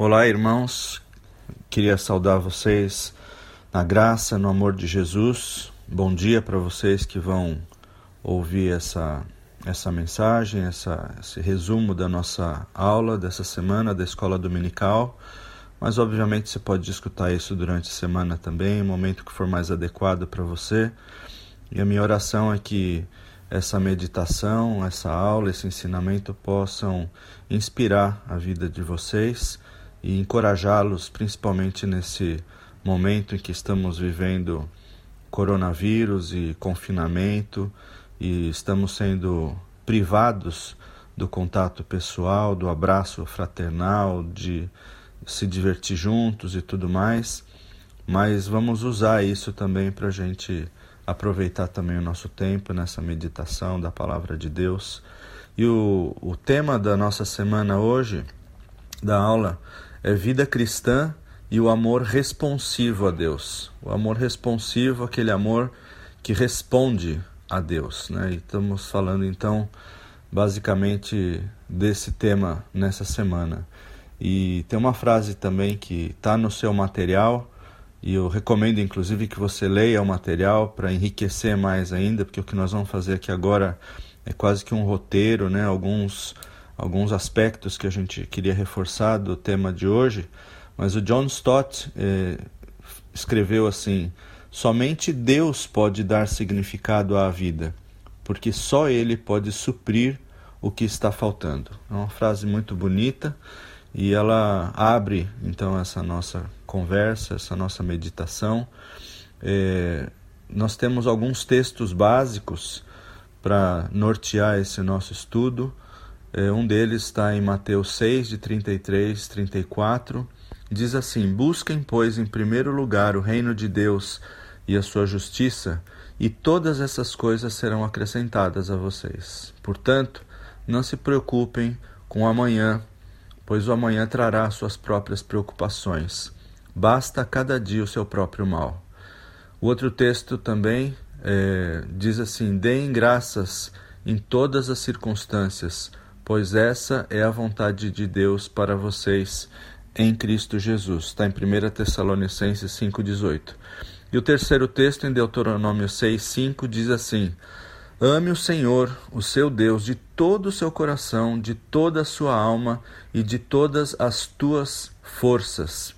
Olá, irmãos. Queria saudar vocês na graça, no amor de Jesus. Bom dia para vocês que vão ouvir essa essa mensagem, essa, esse resumo da nossa aula dessa semana da escola dominical. Mas obviamente você pode escutar isso durante a semana também, o momento que for mais adequado para você. E a minha oração é que essa meditação, essa aula, esse ensinamento possam inspirar a vida de vocês e encorajá-los, principalmente nesse momento em que estamos vivendo coronavírus e confinamento e estamos sendo privados do contato pessoal, do abraço fraternal, de se divertir juntos e tudo mais. Mas vamos usar isso também para a gente aproveitar também o nosso tempo nessa meditação da palavra de Deus. E o, o tema da nossa semana hoje, da aula, é vida cristã e o amor responsivo a Deus. O amor responsivo, aquele amor que responde a Deus. Né? E estamos falando então basicamente desse tema nessa semana. E tem uma frase também que está no seu material, e eu recomendo inclusive que você leia o material para enriquecer mais ainda, porque o que nós vamos fazer aqui agora é quase que um roteiro, né? alguns alguns aspectos que a gente queria reforçar do tema de hoje, mas o John Stott eh, escreveu assim: somente Deus pode dar significado à vida, porque só Ele pode suprir o que está faltando. É uma frase muito bonita e ela abre então essa nossa conversa, essa nossa meditação. Eh, nós temos alguns textos básicos para nortear esse nosso estudo. É, um deles está em Mateus 6, de 33, 34. Diz assim: Busquem, pois, em primeiro lugar o reino de Deus e a sua justiça, e todas essas coisas serão acrescentadas a vocês. Portanto, não se preocupem com o amanhã, pois o amanhã trará suas próprias preocupações. Basta cada dia o seu próprio mal. O outro texto também é, diz assim: Deem graças em todas as circunstâncias pois essa é a vontade de Deus para vocês em Cristo Jesus. Está em 1 Tessalonicenses 5,18. E o terceiro texto, em Deuteronômio 6,5, diz assim: Ame o Senhor, o seu Deus, de todo o seu coração, de toda a sua alma e de todas as tuas forças.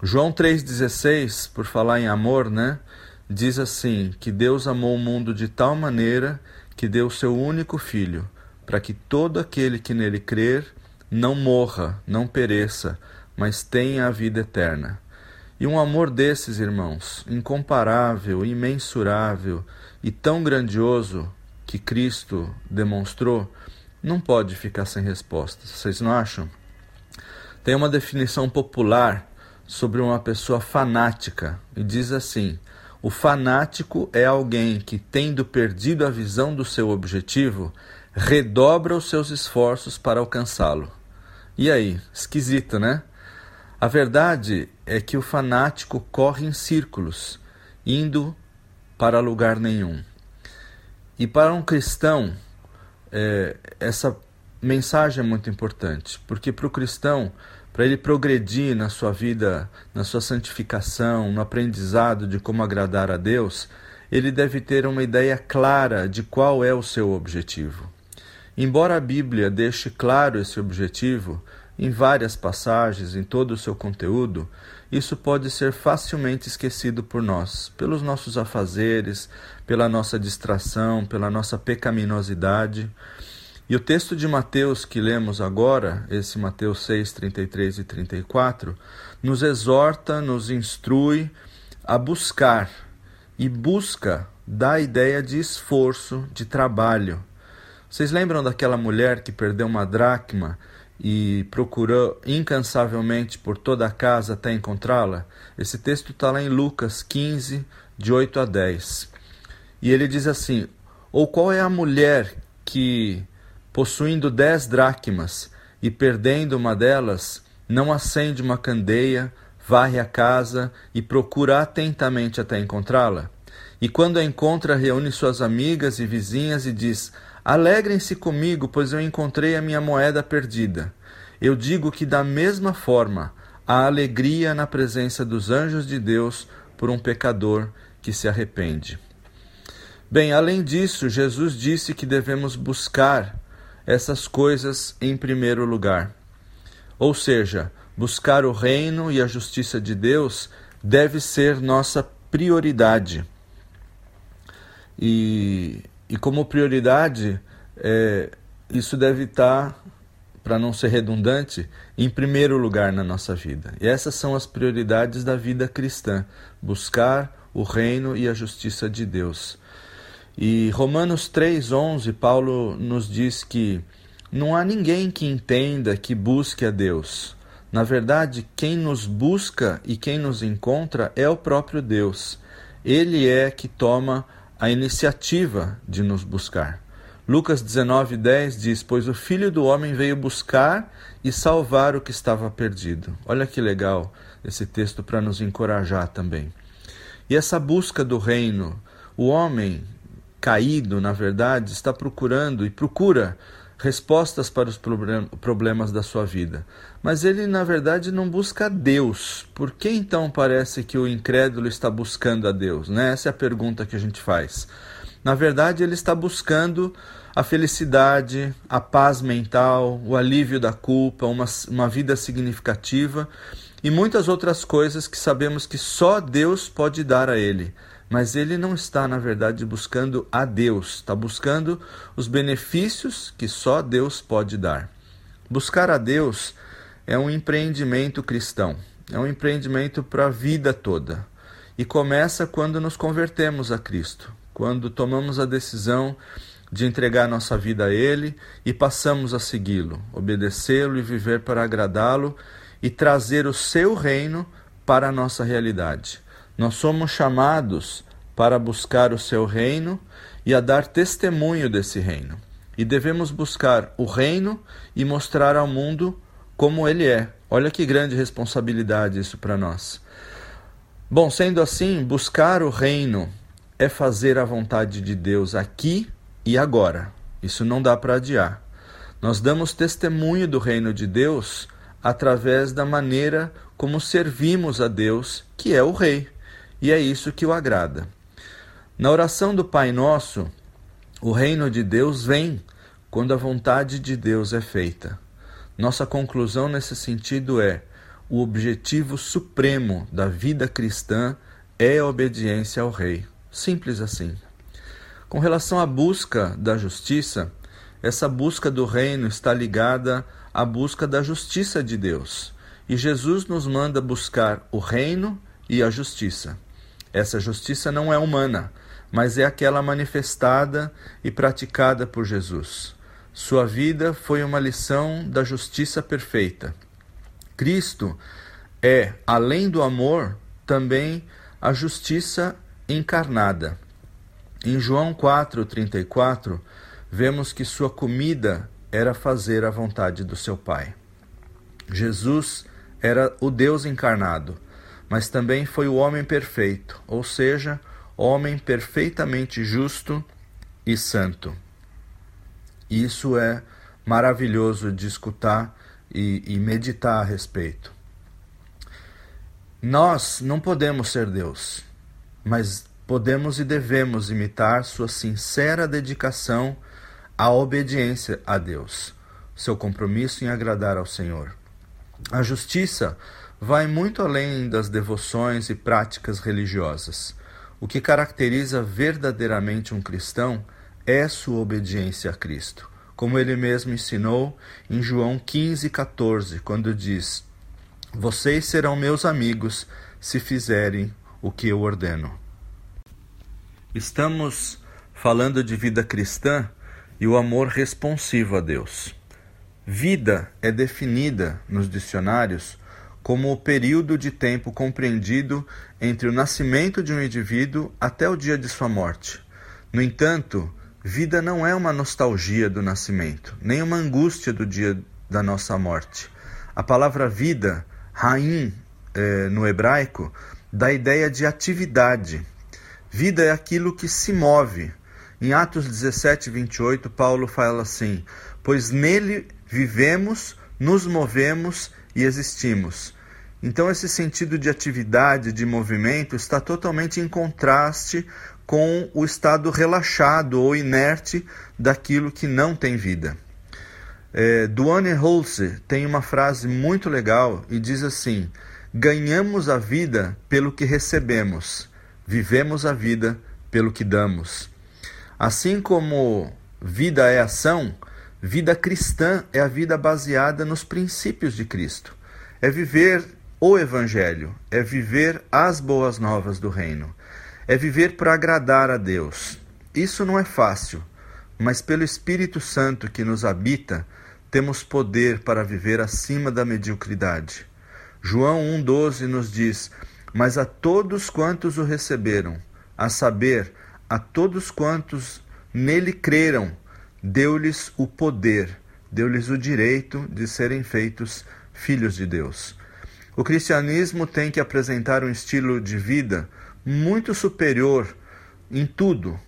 João 3,16, por falar em amor, né? Diz assim: que Deus amou o mundo de tal maneira que deu o seu único filho para que todo aquele que nele crer não morra, não pereça, mas tenha a vida eterna. E um amor desses, irmãos, incomparável, imensurável e tão grandioso que Cristo demonstrou, não pode ficar sem resposta. Vocês não acham? Tem uma definição popular sobre uma pessoa fanática e diz assim: o fanático é alguém que, tendo perdido a visão do seu objetivo, redobra os seus esforços para alcançá-lo. E aí, esquisito, né? A verdade é que o fanático corre em círculos, indo para lugar nenhum. E para um cristão, é, essa mensagem é muito importante, porque para o cristão, para ele progredir na sua vida, na sua santificação, no aprendizado de como agradar a Deus, ele deve ter uma ideia clara de qual é o seu objetivo. Embora a Bíblia deixe claro esse objetivo em várias passagens, em todo o seu conteúdo, isso pode ser facilmente esquecido por nós, pelos nossos afazeres, pela nossa distração, pela nossa pecaminosidade. E o texto de Mateus que lemos agora, esse Mateus 6, 33 e 34, nos exorta, nos instrui a buscar, e busca dá a ideia de esforço, de trabalho. Vocês lembram daquela mulher que perdeu uma dracma e procurou incansavelmente por toda a casa até encontrá-la? Esse texto está lá em Lucas 15, de 8 a 10. E ele diz assim: Ou qual é a mulher que, possuindo dez dracmas e perdendo uma delas, não acende uma candeia, varre a casa e procura atentamente até encontrá-la? E quando a encontra, reúne suas amigas e vizinhas e diz: Alegrem-se comigo, pois eu encontrei a minha moeda perdida. Eu digo que, da mesma forma, há alegria na presença dos anjos de Deus por um pecador que se arrepende. Bem, além disso, Jesus disse que devemos buscar essas coisas em primeiro lugar. Ou seja, buscar o reino e a justiça de Deus deve ser nossa prioridade. E, e como prioridade, é, isso deve estar, para não ser redundante, em primeiro lugar na nossa vida. E essas são as prioridades da vida cristã: buscar o reino e a justiça de Deus. E Romanos 3,11, Paulo nos diz que não há ninguém que entenda que busque a Deus. Na verdade, quem nos busca e quem nos encontra é o próprio Deus. Ele é que toma a iniciativa de nos buscar. Lucas 19:10 diz: Pois o Filho do Homem veio buscar e salvar o que estava perdido. Olha que legal esse texto para nos encorajar também. E essa busca do reino, o homem caído, na verdade, está procurando e procura respostas para os problemas da sua vida. Mas ele, na verdade, não busca Deus. Por que então parece que o incrédulo está buscando a Deus? Né? Essa é a pergunta que a gente faz. Na verdade, ele está buscando a felicidade, a paz mental, o alívio da culpa, uma, uma vida significativa e muitas outras coisas que sabemos que só Deus pode dar a ele. Mas ele não está, na verdade, buscando a Deus, está buscando os benefícios que só Deus pode dar. Buscar a Deus é um empreendimento cristão, é um empreendimento para a vida toda. E começa quando nos convertemos a Cristo, quando tomamos a decisão de entregar nossa vida a Ele e passamos a segui-lo, obedecê-lo e viver para agradá-lo e trazer o seu reino para a nossa realidade. Nós somos chamados para buscar o seu reino e a dar testemunho desse reino. E devemos buscar o reino e mostrar ao mundo como ele é. Olha que grande responsabilidade isso para nós. Bom, sendo assim, buscar o reino é fazer a vontade de Deus aqui e agora. Isso não dá para adiar. Nós damos testemunho do reino de Deus através da maneira como servimos a Deus, que é o Rei e é isso que o agrada. Na oração do Pai Nosso, o reino de Deus vem quando a vontade de Deus é feita. Nossa conclusão nesse sentido é: o objetivo supremo da vida cristã é a obediência ao Rei. Simples assim. Com relação à busca da justiça, essa busca do reino está ligada à busca da justiça de Deus. E Jesus nos manda buscar o reino e a justiça. Essa justiça não é humana, mas é aquela manifestada e praticada por Jesus. Sua vida foi uma lição da justiça perfeita. Cristo é, além do amor, também a justiça encarnada. Em João 4:34, vemos que sua comida era fazer a vontade do seu Pai. Jesus era o Deus encarnado mas também foi o homem perfeito, ou seja, homem perfeitamente justo e santo. Isso é maravilhoso de escutar e, e meditar a respeito. Nós não podemos ser Deus, mas podemos e devemos imitar sua sincera dedicação à obediência a Deus, seu compromisso em agradar ao Senhor. A justiça vai muito além das devoções e práticas religiosas. O que caracteriza verdadeiramente um cristão é sua obediência a Cristo, como ele mesmo ensinou em João 15,14, quando diz: Vocês serão meus amigos se fizerem o que eu ordeno. Estamos falando de vida cristã e o amor responsivo a Deus. Vida é definida nos dicionários como o período de tempo compreendido entre o nascimento de um indivíduo até o dia de sua morte. No entanto, vida não é uma nostalgia do nascimento, nem uma angústia do dia da nossa morte. A palavra vida, raim, eh, no hebraico, dá a ideia de atividade. Vida é aquilo que se move. Em Atos 17, 28, Paulo fala assim: Pois nele vivemos nos movemos e existimos. Então, esse sentido de atividade, de movimento, está totalmente em contraste com o estado relaxado ou inerte daquilo que não tem vida. É, Duane Holzer tem uma frase muito legal e diz assim: Ganhamos a vida pelo que recebemos, vivemos a vida pelo que damos. Assim como vida é ação, vida cristã é a vida baseada nos princípios de Cristo. É viver o Evangelho, é viver as boas novas do Reino, é viver para agradar a Deus. Isso não é fácil, mas pelo Espírito Santo que nos habita, temos poder para viver acima da mediocridade. João 1,12 nos diz: Mas a todos quantos o receberam, a saber, a todos quantos nele creram, deu-lhes o poder, deu-lhes o direito de serem feitos filhos de Deus. O cristianismo tem que apresentar um estilo de vida muito superior em tudo,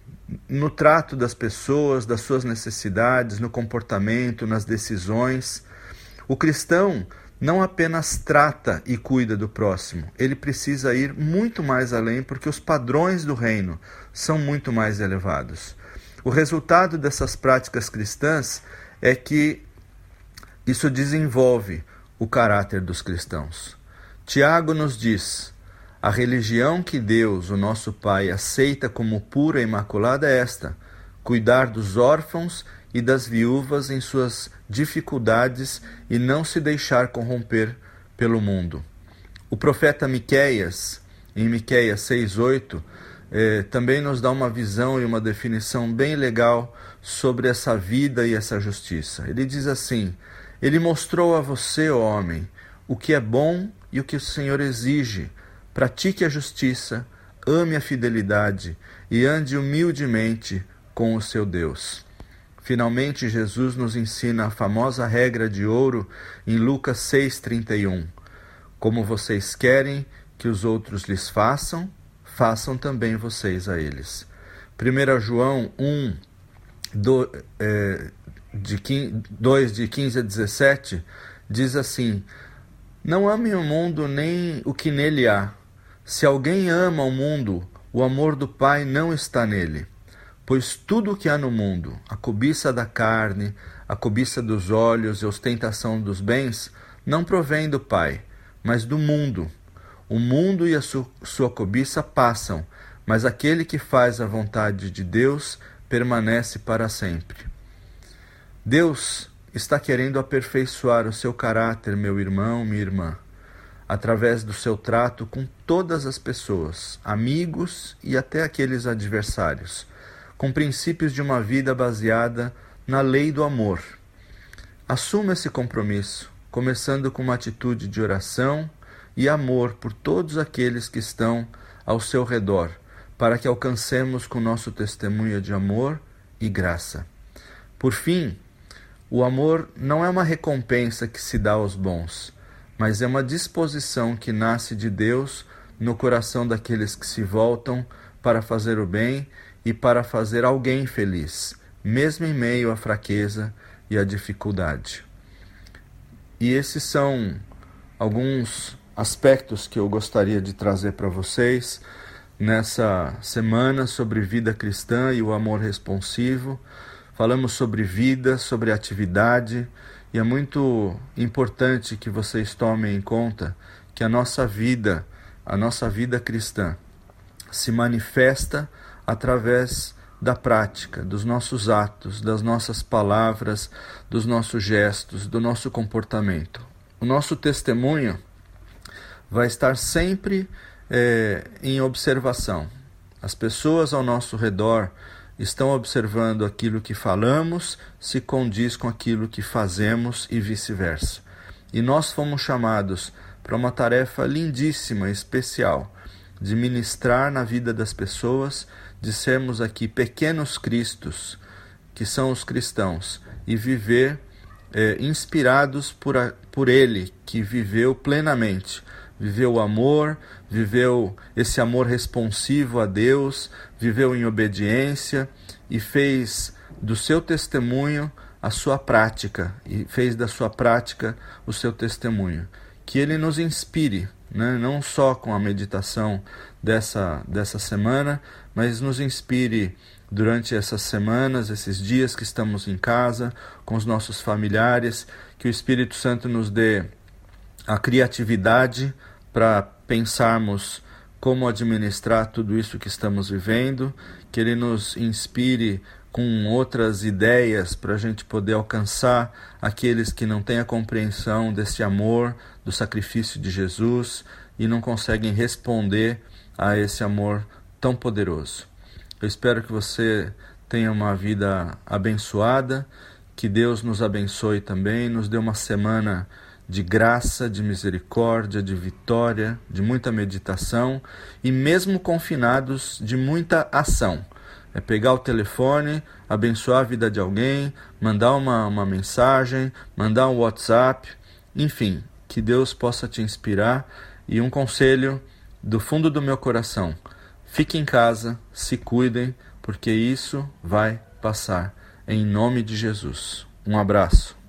no trato das pessoas, das suas necessidades, no comportamento, nas decisões. O cristão não apenas trata e cuida do próximo, ele precisa ir muito mais além porque os padrões do reino são muito mais elevados. O resultado dessas práticas cristãs é que isso desenvolve o caráter dos cristãos. Tiago nos diz: a religião que Deus, o nosso Pai, aceita como pura e imaculada é esta: cuidar dos órfãos e das viúvas em suas dificuldades e não se deixar corromper pelo mundo. O profeta Miqueias, em Miqueias 6:8, eh, também nos dá uma visão e uma definição bem legal sobre essa vida e essa justiça. Ele diz assim: Ele mostrou a você, homem, o que é bom e o que o Senhor exige. Pratique a justiça, ame a fidelidade e ande humildemente com o seu Deus. Finalmente, Jesus nos ensina a famosa regra de ouro em Lucas 6,31. Como vocês querem que os outros lhes façam, façam também vocês a eles. 1 João 1, do, é, de 2, de 15 a 17, diz assim: não ame o mundo nem o que nele há. Se alguém ama o mundo, o amor do Pai não está nele. Pois tudo o que há no mundo, a cobiça da carne, a cobiça dos olhos e a ostentação dos bens, não provém do Pai, mas do mundo. O mundo e a su sua cobiça passam, mas aquele que faz a vontade de Deus permanece para sempre. Deus está querendo aperfeiçoar o seu caráter, meu irmão, minha irmã, através do seu trato com todas as pessoas, amigos e até aqueles adversários, com princípios de uma vida baseada na lei do amor. Assuma esse compromisso, começando com uma atitude de oração e amor por todos aqueles que estão ao seu redor, para que alcancemos com nosso testemunho de amor e graça. Por fim, o amor não é uma recompensa que se dá aos bons, mas é uma disposição que nasce de Deus no coração daqueles que se voltam para fazer o bem e para fazer alguém feliz, mesmo em meio à fraqueza e à dificuldade. E esses são alguns aspectos que eu gostaria de trazer para vocês nessa semana sobre vida cristã e o amor responsivo. Falamos sobre vida, sobre atividade, e é muito importante que vocês tomem em conta que a nossa vida, a nossa vida cristã, se manifesta através da prática, dos nossos atos, das nossas palavras, dos nossos gestos, do nosso comportamento. O nosso testemunho vai estar sempre é, em observação. As pessoas ao nosso redor estão observando aquilo que falamos, se condiz com aquilo que fazemos e vice-versa. E nós fomos chamados para uma tarefa lindíssima, especial, de ministrar na vida das pessoas, de sermos aqui pequenos cristos, que são os cristãos, e viver é, inspirados por, a, por Ele, que viveu plenamente viveu o amor, viveu esse amor responsivo a Deus, viveu em obediência e fez do seu testemunho a sua prática e fez da sua prática o seu testemunho. Que ele nos inspire, né? não só com a meditação dessa, dessa semana, mas nos inspire durante essas semanas, esses dias que estamos em casa, com os nossos familiares, que o Espírito Santo nos dê a criatividade para pensarmos como administrar tudo isso que estamos vivendo, que Ele nos inspire com outras ideias para a gente poder alcançar aqueles que não têm a compreensão desse amor, do sacrifício de Jesus e não conseguem responder a esse amor tão poderoso. Eu espero que você tenha uma vida abençoada, que Deus nos abençoe também, nos dê uma semana de graça, de misericórdia, de vitória, de muita meditação e mesmo confinados de muita ação é pegar o telefone, abençoar a vida de alguém, mandar uma, uma mensagem, mandar um WhatsApp, enfim, que Deus possa te inspirar. E um conselho do fundo do meu coração: fique em casa, se cuidem, porque isso vai passar. Em nome de Jesus. Um abraço.